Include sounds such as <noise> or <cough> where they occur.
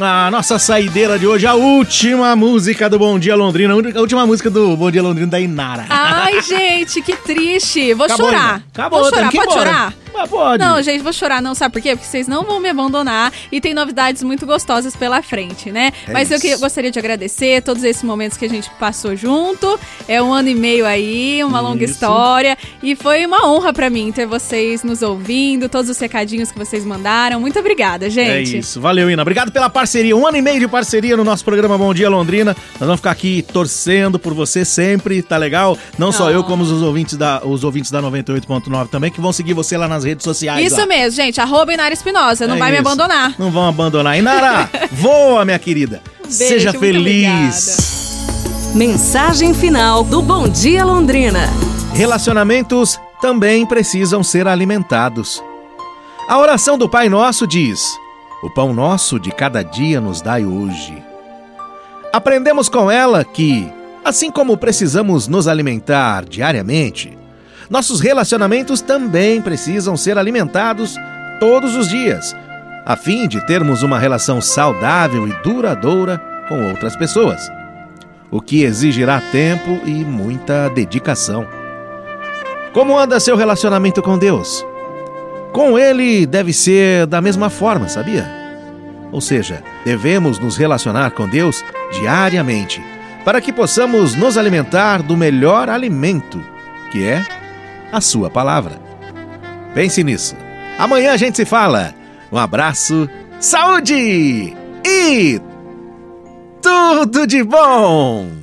A nossa saideira de hoje, a última música do Bom Dia Londrina, a última música do Bom Dia Londrina da Inara. Ai, gente, que triste. Vou Acabou, chorar. Ina. Acabou, Vou chorar. Pode embora. chorar? Ah, pode. Não, gente, vou chorar não, sabe por quê? Porque vocês não vão me abandonar e tem novidades muito gostosas pela frente, né? É Mas eu que- gostaria de agradecer todos esses momentos que a gente passou junto. É um ano e meio aí, uma longa Isso. história. E foi uma honra pra mim ter vocês nos ouvindo, todos os recadinhos que vocês mandaram. Muito obrigada, É gente. isso, valeu, Ina. Obrigado pela parceria. Um ano e meio de parceria no nosso programa Bom Dia Londrina. Nós vamos ficar aqui torcendo por você sempre, tá legal? Não só Oh. eu, como os ouvintes da, os ouvintes da 98.9 também, que vão seguir você lá nas redes sociais. Isso lá. mesmo, gente. Arroba Inara Espinosa. Não É vai me isso. abandonar. Não vão abandonar. Inara, <laughs> voa, minha querida. Seja feliz. Mensagem final do Bom Dia Londrina. Relacionamentos também precisam ser alimentados. A oração do Pai Nosso diz: O pão nosso de cada dia nos dai hoje. Aprendemos com ela que, assim como precisamos nos alimentar diariamente, nossos relacionamentos também precisam ser alimentados todos os dias, a fim de termos uma relação saudável e duradoura com outras pessoas, o que exigirá tempo e muita dedicação. Como anda seu relacionamento com Deus? Com Ele deve ser da mesma forma, sabia? Ou seja, devemos nos relacionar com Deus diariamente, para que possamos nos alimentar do melhor alimento, que é a Sua palavra. Pense nisso. Amanhã a gente se fala. Um abraço, saúde e tudo de bom!